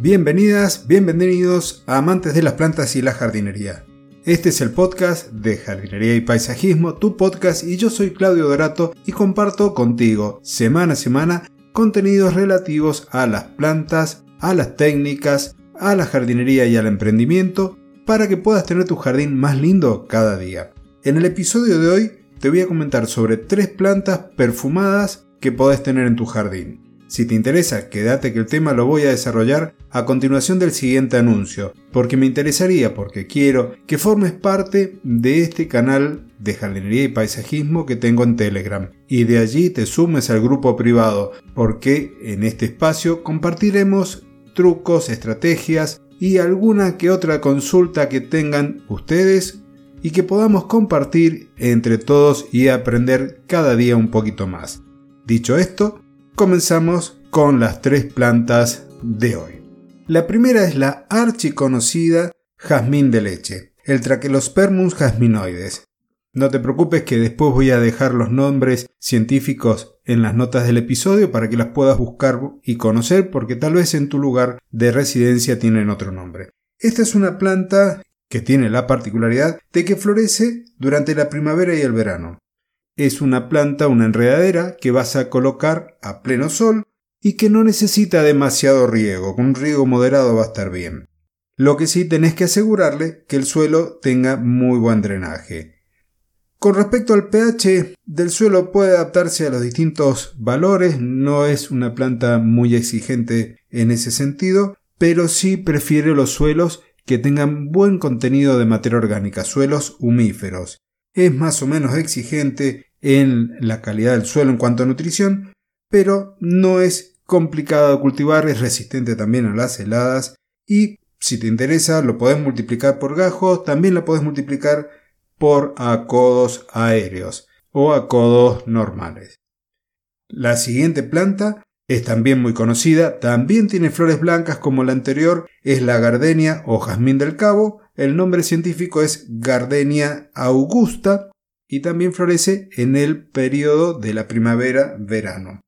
Bienvenidas, bienvenidos a amantes de las plantas y la jardinería. Este es el podcast de Jardinería y Paisajismo, tu podcast, y yo soy Claudio Dorato y comparto contigo semana a semana contenidos relativos a las plantas, a las técnicas, a la jardinería y al emprendimiento para que puedas tener tu jardín más lindo cada día. En el episodio de hoy te voy a comentar sobre tres plantas perfumadas que podés tener en tu jardín. Si te interesa, quédate que el tema lo voy a desarrollar a continuación del siguiente anuncio, porque me interesaría, porque quiero que formes parte de este canal de jardinería y paisajismo que tengo en Telegram, y de allí te sumes al grupo privado, porque en este espacio compartiremos trucos, estrategias y alguna que otra consulta que tengan ustedes y que podamos compartir entre todos y aprender cada día un poquito más. Dicho esto, comenzamos con las tres plantas de hoy. La primera es la archiconocida jazmín de leche, el Trachelospermum jasminoides. No te preocupes que después voy a dejar los nombres científicos en las notas del episodio para que las puedas buscar y conocer porque tal vez en tu lugar de residencia tienen otro nombre. Esta es una planta que tiene la particularidad de que florece durante la primavera y el verano es una planta, una enredadera que vas a colocar a pleno sol y que no necesita demasiado riego, con un riego moderado va a estar bien. Lo que sí tenés que asegurarle que el suelo tenga muy buen drenaje. Con respecto al pH del suelo puede adaptarse a los distintos valores, no es una planta muy exigente en ese sentido, pero sí prefiere los suelos que tengan buen contenido de materia orgánica, suelos humíferos. Es más o menos exigente en la calidad del suelo en cuanto a nutrición, pero no es complicado de cultivar, es resistente también a las heladas y si te interesa lo podés multiplicar por gajos, también la podés multiplicar por acodos aéreos o acodos normales. La siguiente planta es también muy conocida, también tiene flores blancas como la anterior, es la gardenia o jazmín del cabo, el nombre científico es Gardenia augusta y también florece en el periodo de la primavera-verano.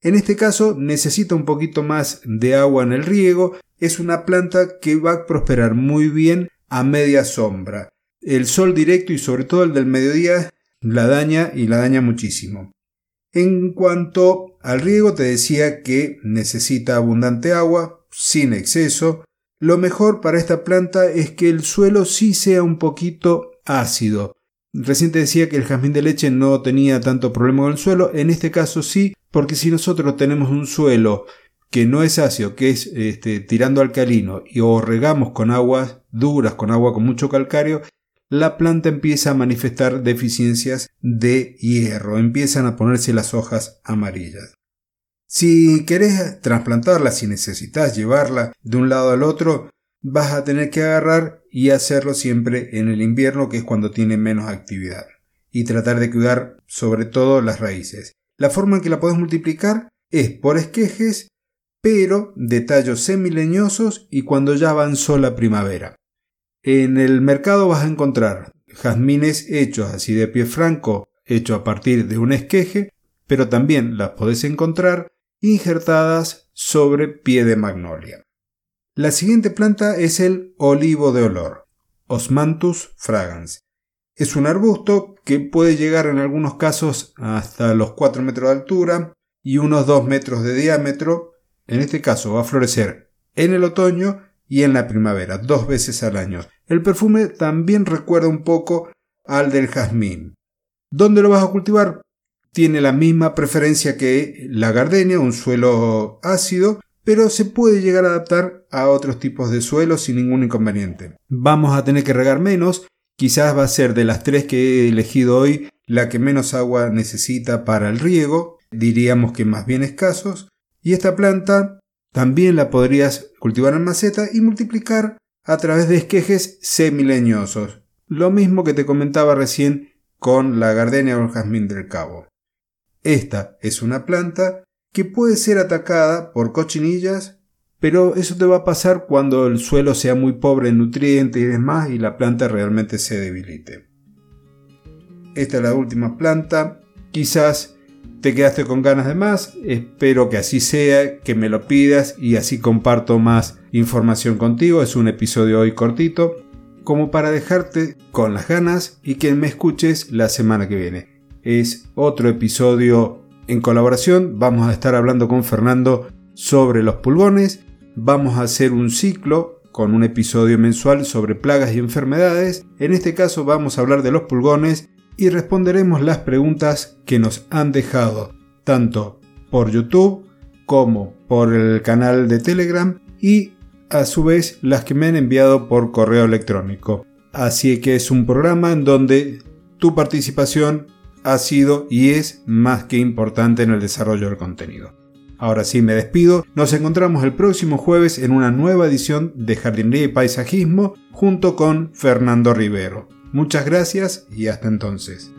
En este caso necesita un poquito más de agua en el riego, es una planta que va a prosperar muy bien a media sombra. El sol directo y sobre todo el del mediodía la daña y la daña muchísimo. En cuanto al riego te decía que necesita abundante agua, sin exceso. Lo mejor para esta planta es que el suelo sí sea un poquito ácido. Recién decía que el jazmín de leche no tenía tanto problema con el suelo, en este caso sí, porque si nosotros tenemos un suelo que no es ácido, que es este, tirando alcalino, y o regamos con aguas duras, con agua con mucho calcario, la planta empieza a manifestar deficiencias de hierro, empiezan a ponerse las hojas amarillas. Si querés trasplantarla, si necesitas llevarla de un lado al otro, vas a tener que agarrar y hacerlo siempre en el invierno, que es cuando tiene menos actividad. Y tratar de cuidar sobre todo las raíces. La forma en que la puedes multiplicar es por esquejes, pero de tallos semileñosos y cuando ya avanzó la primavera. En el mercado vas a encontrar jazmines hechos así de pie franco, hecho a partir de un esqueje, pero también las podés encontrar injertadas sobre pie de magnolia. La siguiente planta es el olivo de olor, Osmanthus fragans. Es un arbusto que puede llegar en algunos casos hasta los 4 metros de altura y unos 2 metros de diámetro. En este caso va a florecer en el otoño y en la primavera, dos veces al año. El perfume también recuerda un poco al del jazmín. ¿Dónde lo vas a cultivar? Tiene la misma preferencia que la gardenia, un suelo ácido, pero se puede llegar a adaptar a otros tipos de suelos sin ningún inconveniente. Vamos a tener que regar menos, quizás va a ser de las tres que he elegido hoy la que menos agua necesita para el riego, diríamos que más bien escasos, y esta planta también la podrías cultivar en maceta y multiplicar a través de esquejes semileñosos, lo mismo que te comentaba recién con la gardenia o el jazmín del cabo. Esta es una planta que puede ser atacada por cochinillas, pero eso te va a pasar cuando el suelo sea muy pobre en nutrientes y demás y la planta realmente se debilite. Esta es la última planta, quizás te quedaste con ganas de más, espero que así sea, que me lo pidas y así comparto más información contigo. Es un episodio hoy cortito, como para dejarte con las ganas y que me escuches la semana que viene. Es otro episodio en colaboración, vamos a estar hablando con Fernando sobre los pulgones, vamos a hacer un ciclo con un episodio mensual sobre plagas y enfermedades. En este caso vamos a hablar de los pulgones y responderemos las preguntas que nos han dejado tanto por YouTube como por el canal de Telegram y a su vez las que me han enviado por correo electrónico. Así que es un programa en donde tu participación ha sido y es más que importante en el desarrollo del contenido. Ahora sí me despido, nos encontramos el próximo jueves en una nueva edición de Jardinería y Paisajismo junto con Fernando Rivero. Muchas gracias y hasta entonces.